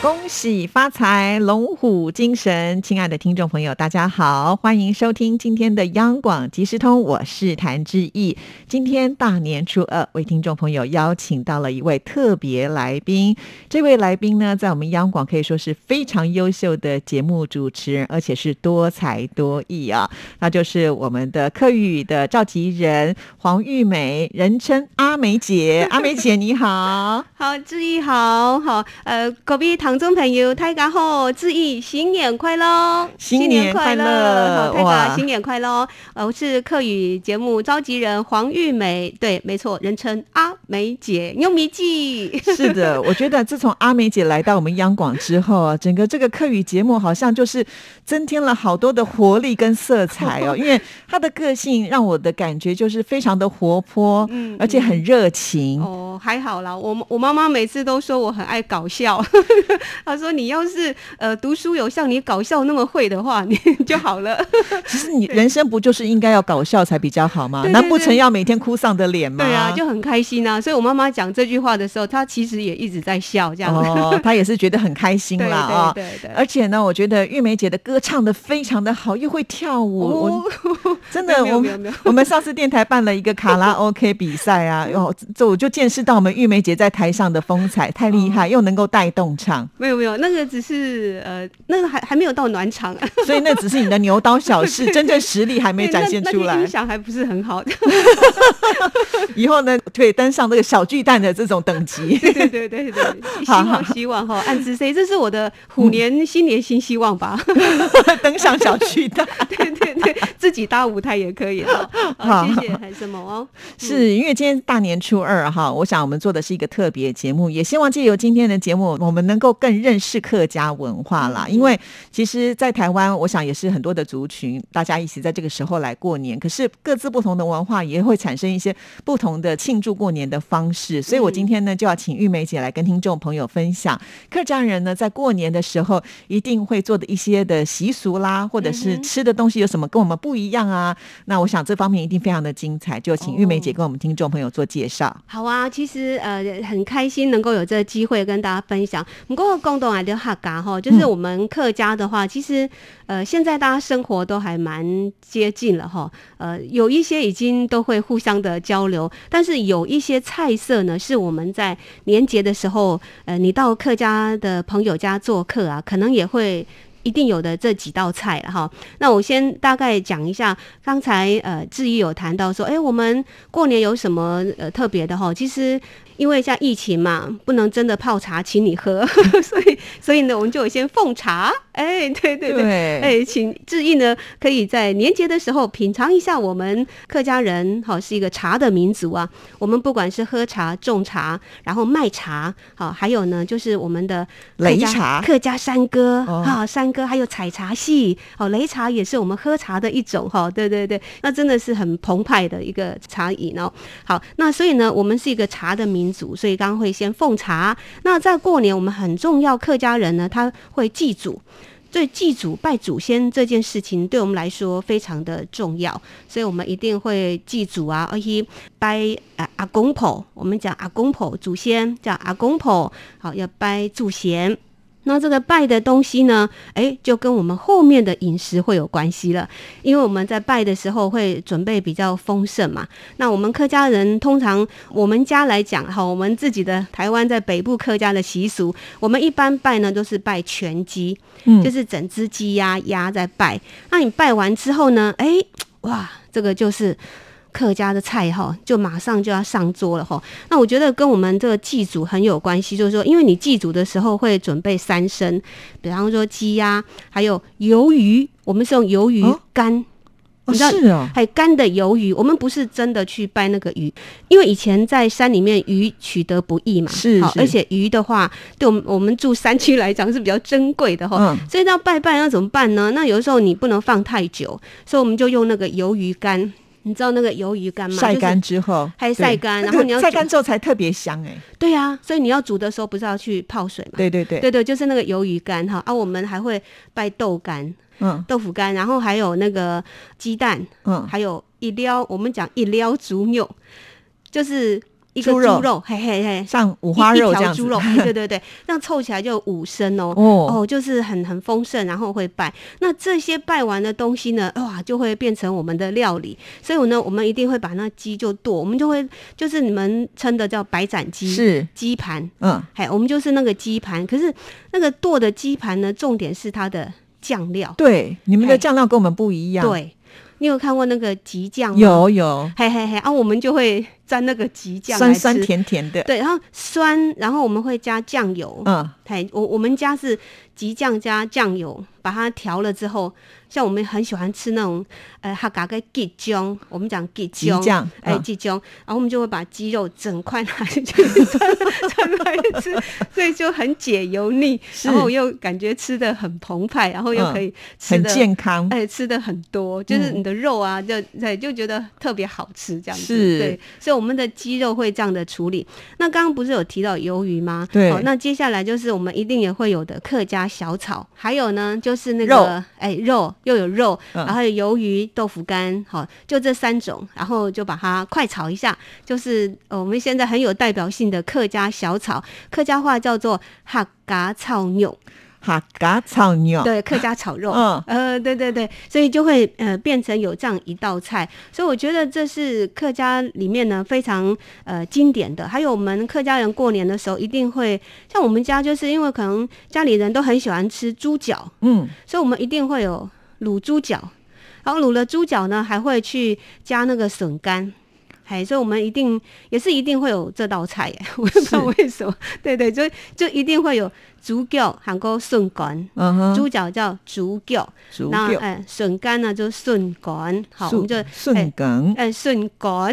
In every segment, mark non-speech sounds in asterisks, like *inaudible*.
恭喜发财，龙虎精神！亲爱的听众朋友，大家好，欢迎收听今天的央广即时通，我是谭志毅。今天大年初二，为听众朋友邀请到了一位特别来宾。这位来宾呢，在我们央广可以说是非常优秀的节目主持人，而且是多才多艺啊。那就是我们的客语的召集人黄玉美，人称阿美姐。阿美姐你好，*laughs* 好志毅好好，呃，隔壁唐中朋友，大家好，志毅新年快乐，新年快乐，好，大家新年快乐。呃，我是客语节目召集人黄玉梅，对，没错，人称阿梅姐，用米记。是的，我觉得自从阿梅姐来到我们央广之后啊，整个这个客语节目好像就是增添了好多的活力跟色彩哦。*laughs* 因为她的个性让我的感觉就是非常的活泼，嗯，而且很热情。哦，还好啦，我我妈妈每次都说我很爱搞笑。*laughs* 他说：“你要是呃读书有像你搞笑那么会的话，你 *laughs* 就好了。*laughs* 其实你人生不就是应该要搞笑才比较好吗？难不成要每天哭丧的脸吗？对啊，就很开心啊。所以我妈妈讲这句话的时候，她其实也一直在笑，这样哦，她也是觉得很开心啦啊。对对对。而且呢，我觉得玉梅姐的歌唱的非常的好，又会跳舞，真的，我们我们上次电台办了一个卡拉 OK 比赛啊，哟，这我就见识到我们玉梅姐在台上的风采太厉害，又能够带动唱。”没有没有，那个只是呃，那个还还没有到暖场，*laughs* 所以那只是你的牛刀小试，*laughs* 真正实力还没展现出来。音响还不是很好。*laughs* 以后呢，可以登上这个小巨蛋的这种等级。对对对对对，希望希望哈，暗自 say，这是我的虎年新年新希望吧。登上小巨蛋，对对对，自己搭舞台也可以哈。好，谢谢还什么哦？是因为今天大年初二哈，我想我们做的是一个特别节目，也希望借由今天的节目，我们能够更。认识客家文化啦，因为其实，在台湾，我想也是很多的族群，大家一起在这个时候来过年。可是各自不同的文化也会产生一些不同的庆祝过年的方式。所以我今天呢，就要请玉梅姐来跟听众朋友分享客家人呢在过年的时候一定会做的一些的习俗啦，或者是吃的东西有什么跟我们不一样啊？那我想这方面一定非常的精彩，就请玉梅姐跟我们听众朋友做介绍。好啊，其实呃很开心能够有这个机会跟大家分享。不过共同来的客家哈，就是我们客家的话，其实呃，现在大家生活都还蛮接近了哈。呃，有一些已经都会互相的交流，但是有一些菜色呢，是我们在年节的时候，呃，你到客家的朋友家做客啊，可能也会一定有的这几道菜了哈。那我先大概讲一下，刚才呃志毅有谈到说，哎，我们过年有什么呃特别的哈？其实。因为像疫情嘛，不能真的泡茶请你喝，*laughs* 所以所以呢，我们就先奉茶。哎，对对对，哎，请志毅呢，可以在年节的时候品尝一下我们客家人，好是一个茶的民族啊。我们不管是喝茶、种茶，然后卖茶，好，还有呢，就是我们的擂茶、客家山歌，哈，山歌，还有采茶戏，哦，擂茶也是我们喝茶的一种，哈，对对对，那真的是很澎湃的一个茶饮哦。好，那所以呢，我们是一个茶的民。族，所以刚刚会先奉茶。那在过年，我们很重要，客家人呢，他会祭祖。所以祭祖拜祖先这件事情，对我们来说非常的重要。所以我们一定会祭祖啊，而且拜啊阿公婆。我们讲阿公婆祖先叫阿公婆，好要拜祖先。那这个拜的东西呢？哎，就跟我们后面的饮食会有关系了。因为我们在拜的时候会准备比较丰盛嘛。那我们客家人通常，我们家来讲哈，我们自己的台湾在北部客家的习俗，我们一般拜呢都是拜全鸡，嗯，就是整只鸡鸭鸭在拜。那你拜完之后呢？哎，哇，这个就是。客家的菜哈，就马上就要上桌了哈。那我觉得跟我们这个祭祖很有关系，就是说，因为你祭祖的时候会准备三牲，比方说鸡鸭，还有鱿鱼，我们是用鱿鱼干，你知道是啊，还有干的鱿鱼。我们不是真的去拜那个鱼，因为以前在山里面鱼取得不易嘛，是，而且鱼的话，对我们我们住山区来讲是比较珍贵的哈。所以要拜拜要怎么办呢？那有的时候你不能放太久，所以我们就用那个鱿鱼干。你知道那个鱿鱼干吗？晒干之后，还晒干，然后你要晒干之后才特别香哎。对啊，所以你要煮的时候不是要去泡水嘛？对对对，对对，就是那个鱿鱼干哈啊，我们还会拜豆干，嗯，豆腐干，然后还有那个鸡蛋，嗯，还有一撩，我们讲一撩足肉，就是。一个猪肉，嘿嘿嘿，像五花肉这样猪肉，对对对，*laughs* 这样凑起来就五升哦，哦，就是很很丰盛，然后会拜。那这些拜完的东西呢，哇，就会变成我们的料理。所以呢，我们一定会把那鸡就剁，我们就会就是你们称的叫白斩鸡，是鸡盘，嗯，嘿，我们就是那个鸡盘。可是那个剁的鸡盘呢，重点是它的酱料，对，你们的酱料跟我们不一样，对。你有看过那个吉酱吗？有有，嘿嘿嘿，啊，我们就会蘸那个吉酱酸酸甜甜的。对，然后酸，然后我们会加酱油。嗯，嘿，我我们家是吉酱加酱油，把它调了之后。像我们很喜欢吃那种，呃，哈嘎个鸡姜，我们讲鸡姜，哎，鸡姜，然后我们就会把鸡肉整块拿去 *laughs* 穿来吃，所以就很解油腻，然后又感觉吃的很澎湃，然后又可以很健康，哎，吃的很多，就是你的肉啊，就对，就觉得特别好吃这样子，对，所以我们的鸡肉会这样的处理。那刚刚不是有提到鱿鱼吗？对，那接下来就是我们一定也会有的客家小炒，还有呢就是那个哎肉。又有肉，然后有鱿鱼、豆腐干，好，就这三种，然后就把它快炒一下，就是我们现在很有代表性的客家小炒，客家话叫做哈嘎炒肉。客家炒肉，对，客家炒肉，嗯，呃，对对对，所以就会呃变成有这样一道菜，所以我觉得这是客家里面呢非常呃经典的。还有我们客家人过年的时候一定会，像我们家就是因为可能家里人都很喜欢吃猪脚，嗯，所以我们一定会有。卤猪脚，然后卤了猪脚呢，还会去加那个笋干，哎，所以我们一定也是一定会有这道菜耶，*laughs* 我不知道为什么，对对，就就一定会有。猪脚韩国笋干，猪脚叫猪脚，然后哎笋干呢就笋干，好我们就笋干，哎笋干，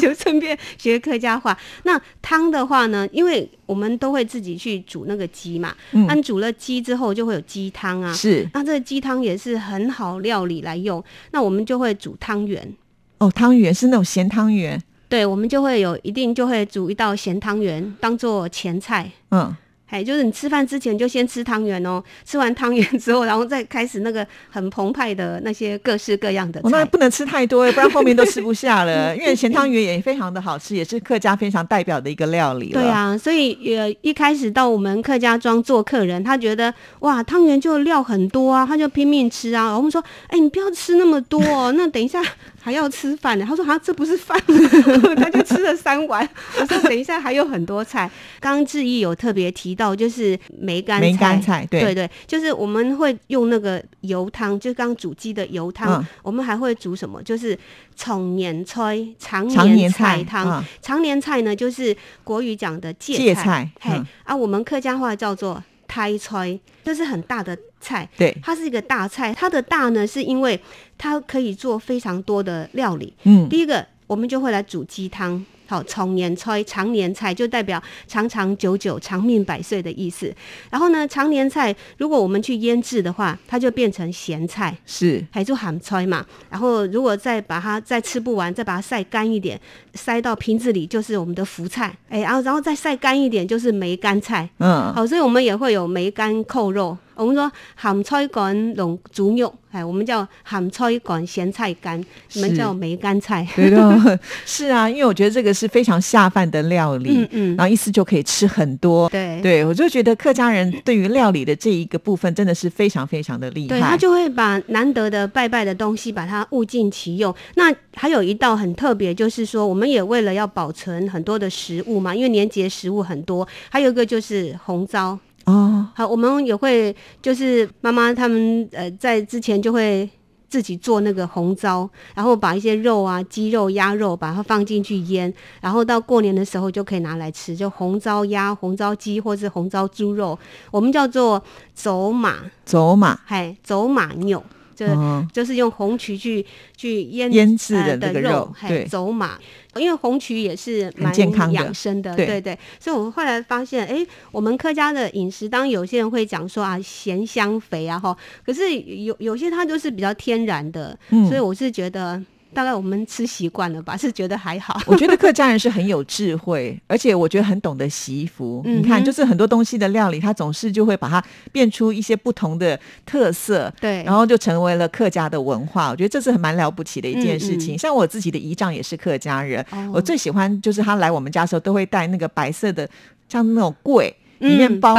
就顺便学客家话。那汤的话呢，因为我们都会自己去煮那个鸡嘛，那煮了鸡之后就会有鸡汤啊，是那这个鸡汤也是很好料理来用，那我们就会煮汤圆。哦，汤圆是那种咸汤圆，对，我们就会有一定就会煮一道咸汤圆当做前菜，嗯。哎，就是你吃饭之前就先吃汤圆哦，吃完汤圆之后，然后再开始那个很澎湃的那些各式各样的菜。那不能吃太多，不然后面都吃不下了。因为咸汤圆也非常的好吃，也是客家非常代表的一个料理。对啊，所以也一开始到我们客家庄做客人，他觉得哇汤圆就料很多啊，他就拼命吃啊。我们说，哎，你不要吃那么多，哦，那等一下。还要吃饭呢，他说：“啊，这不是饭。*laughs* ”他就吃了三碗。我说：*laughs* “等一下还有很多菜。”刚刚志毅有特别提到，就是梅干梅干菜，对对对，就是我们会用那个油汤，就刚煮鸡的油汤。我们还会煮什么？就是常年菜、常年菜汤。常年菜呢，就是国语讲的芥菜。嘿，啊，我们客家话叫做胎菜，这是很大的。菜，对，它是一个大菜。它的大呢，是因为它可以做非常多的料理。嗯，第一个，我们就会来煮鸡汤。好，常年菜，常年菜就代表长长久久、长命百岁的意思。然后呢，常年菜如果我们去腌制的话，它就变成咸菜，是，还就喊菜嘛。然后如果再把它再吃不完，再把它晒干一点，塞到瓶子里，就是我们的福菜。哎，然后然后再晒干一点，就是梅干菜。嗯，好，所以我们也会有梅干扣肉。我们说咸菜干龙猪肉，哎，我们叫咸菜干咸菜干，你们叫梅干菜。对的，*laughs* 是啊，因为我觉得这个是非常下饭的料理，嗯嗯，然后一次就可以吃很多。对，对我就觉得客家人对于料理的这一个部分真的是非常非常的厉害。对他就会把难得的拜拜的东西，把它物尽其用。那还有一道很特别，就是说我们也为了要保存很多的食物嘛，因为年节食物很多，还有一个就是红糟。哦，好，我们也会就是妈妈他们呃在之前就会自己做那个红糟，然后把一些肉啊鸡肉鸭肉把它放进去腌，然后到过年的时候就可以拿来吃，就红糟鸭、红糟鸡或是红糟猪肉，我们叫做走马。走马，嗨走马牛。就就是用红曲去去腌腌制的那个肉，对，走马，因为红曲也是蛮养生的，对。对。所以我们后来发现，哎，我们客家的饮食，当有些人会讲说啊，咸香肥啊哈，可是有有些它就是比较天然的，所以我是觉得大概我们吃习惯了吧，是觉得还好。我觉得客家人是很有智慧，*laughs* 而且我觉得很懂得惜福。嗯你看，就是很多东西的料理，它总是就会把它变出一些不同的特色，对，然后就成为了客家的文化。我觉得这是很蛮了不起的一件事情。嗯嗯像我自己的姨丈也是客家人，哦我最喜欢就是他来我们家的时候都会带那个白色的，像那种柜。里嗯面包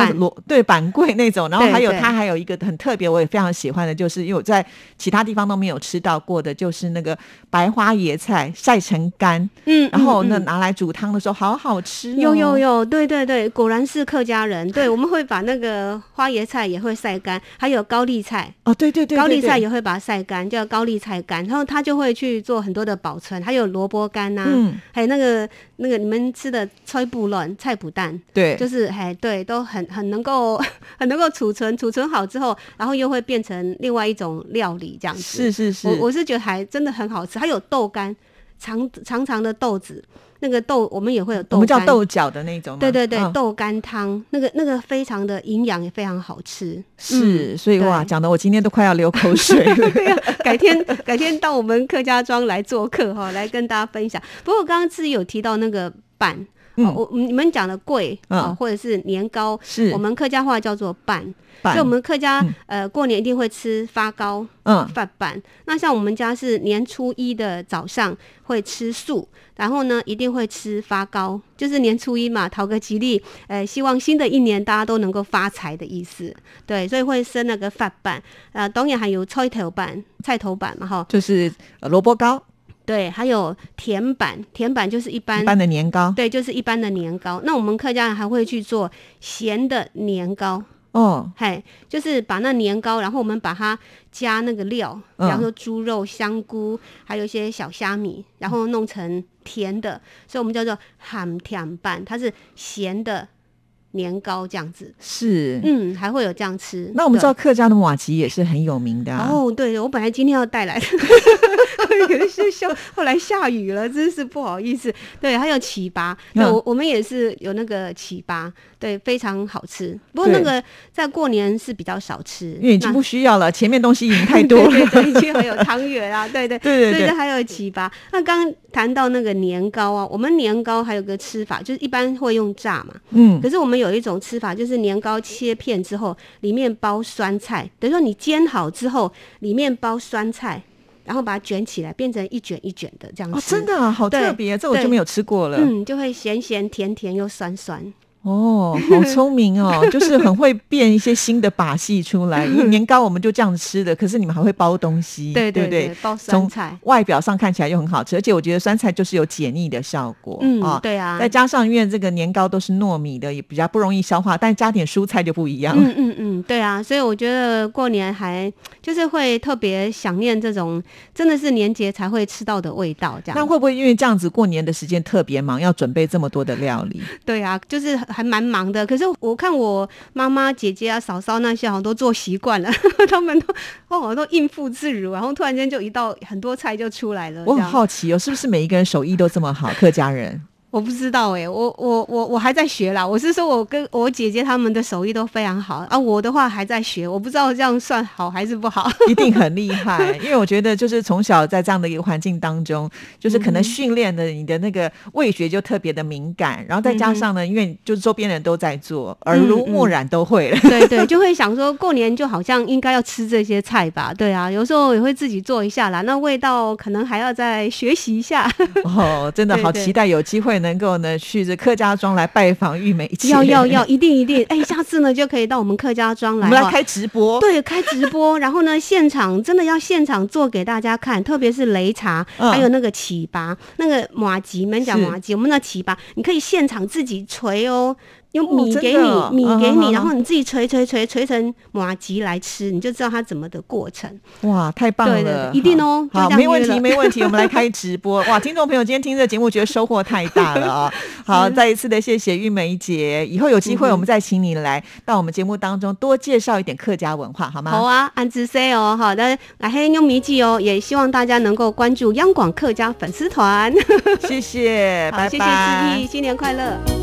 对板柜那种，然后还有它还有一个很特别，我也非常喜欢的，就是因为我在其他地方都没有吃到过的，就是那个白花椰菜晒成干，嗯，然后呢嗯。嗯拿来煮汤的时候好好吃、哦。有有有，对对对，果然是客家人。对，我们会把那个花椰菜也会晒干，还有高丽菜，哦，对对对，高丽菜也会把它晒干，叫高丽菜干，然后它就会去做很多的保存，还有萝卜干呐、嗯，还有那个那个你们吃的菜脯卵、菜脯蛋，对，就是还对，都很很能够 *laughs* 很能够储存，储存好之后，然后又会变成另外一种料理这样子。是是是，我我是觉得还真的很好吃，还有豆干，长长长的豆子，那个豆我们也会有豆干，我们叫豆角的那种嘛，对对对，嗯豆干汤，那个那个非常的营养，也非常好吃。是，嗯所以哇，对讲的我今天都快要流口水了。*laughs* 对呀、改天改天到我们客家庄来做客哈，来跟大家分享。不过刚刚自己有提到那个板，嗯哦，我你们讲的桂嗯啊、或者是年糕，是我们客家话叫做板。板所以我们客家、嗯呃过年一定会吃发糕、嗯饭板。那像我们家是年初一的早上会吃素，然后呢一定会吃发糕，就是年初一嘛，讨个吉利，呃，希望新的一年大家都能够发财的意思。对，所以会生那个饭板，呃，当然还有菜头板、菜头板嘛哈。就是呃萝卜糕，对，还有甜板，甜板就是一般一般的年糕。对，就是一般的年糕。那我们客家人还会去做咸的年糕。哦，嘿，就是把那年糕，然后我们把它加那个料，嗯比方说猪肉、香菇，还有一些小虾米，然后弄成甜的，所以我们叫做喊甜拌，它是咸的年糕这样子。是。嗯，还会有这样吃。那我们知道。客家的马吉也是很有名的啊。哦，对，我本来今天要带来的，*laughs* 可是下后来下雨了，真是不好意思。对，还有糍粑，对，嗯我我们也是有那个糍粑，对，非常好吃。不过那对。个在过年是比较少吃，因为已经不需要了，前面东西已经太多了。*laughs* 对对对，已经还有汤圆啊，对对对对对。所以还有糍粑。那刚刚谈到那个年糕啊，我们年糕还有个吃法，就是一般会用炸嘛，嗯，可是我们有一种吃法，就是年糕切片之后，里面包酸菜，等于说你煎好之后，里面包酸菜，然后把它卷起来，变成一卷一卷的这样子。哦，真的啊，好对特别，这我就对没有吃过了。嗯，就会咸咸甜甜又酸酸。哦，好聪明哦，*laughs* 就是很会变一些新的把戏出来。*laughs* 年糕我们就这样吃的，可是你们还会包东西，对对不对，包酸菜。外表上看起来又很好吃，而且我觉得酸菜就是有解腻的效果，嗯啊，对啊。再加上因为这个年糕都是糯米的，也比较不容易消化，但加点蔬菜就不一样。嗯嗯嗯，对啊，所以我觉得过年还就是会特别想念这种真的是年节才会吃到的味道，这样。那会不会因为这样子过年的时间特别忙，要准备这么多的料理？对啊，就是还蛮忙的。可是我看我妈妈、姐姐啊、嫂嫂那些好像都做习惯了，*laughs* 他们都哦都应付自如，然后突然间就一道很多菜就出来了。我很好奇哦，是不是每一个人手艺都这么好？客家人我不知道哎、我我我我还在学啦。我是说我跟我姐姐她们的手艺都非常好啊，我的话还在学，我不知道这样算好还是不好。一定 *laughs* 很厉害，因为我觉得就是从小在这样的一个环境当中，就是可能嗯训练的你的那个味觉就特别的敏感，然后再加上呢，因为就是周边人都在做，耳濡目染都会了。对对，就会想说过年就好像应该要吃这些菜吧？对啊，有时候也会自己做一下啦。那味道可能还要再学习一下。哦，真的 *laughs* 好期待有机会能够呢去这客家庄来拜访玉梅姐。要要要，一定一定！哎，下次呢就可以到我们客家庄来我们来开直播。对，开直播，然后呢，现场真的要现场做给大家看，特别是擂茶，嗯还有那个起拔，那个马吉，我们讲马吉，我们那起拔，你可以现场自己捶哦。用米给你，米给你，然后你自己锤锤锤锤成马吉来吃，你就知道它怎么的过程。哇，太棒了！对对对一定哦好，没问题，没问题。我们来开直播。哇，听众朋友，今天听这个节目，觉得收获太大了啊！好，再一次的谢谢玉梅姐，以后有机会我们再请你来到我们节目当中多介绍一点客家文化，好吗？好啊，安之 say 哦，好的，来黑用米记哦，也希望大家能够关注央广客家粉丝团。*laughs* 谢谢，拜，拜谢谢拜志毅，新年快乐。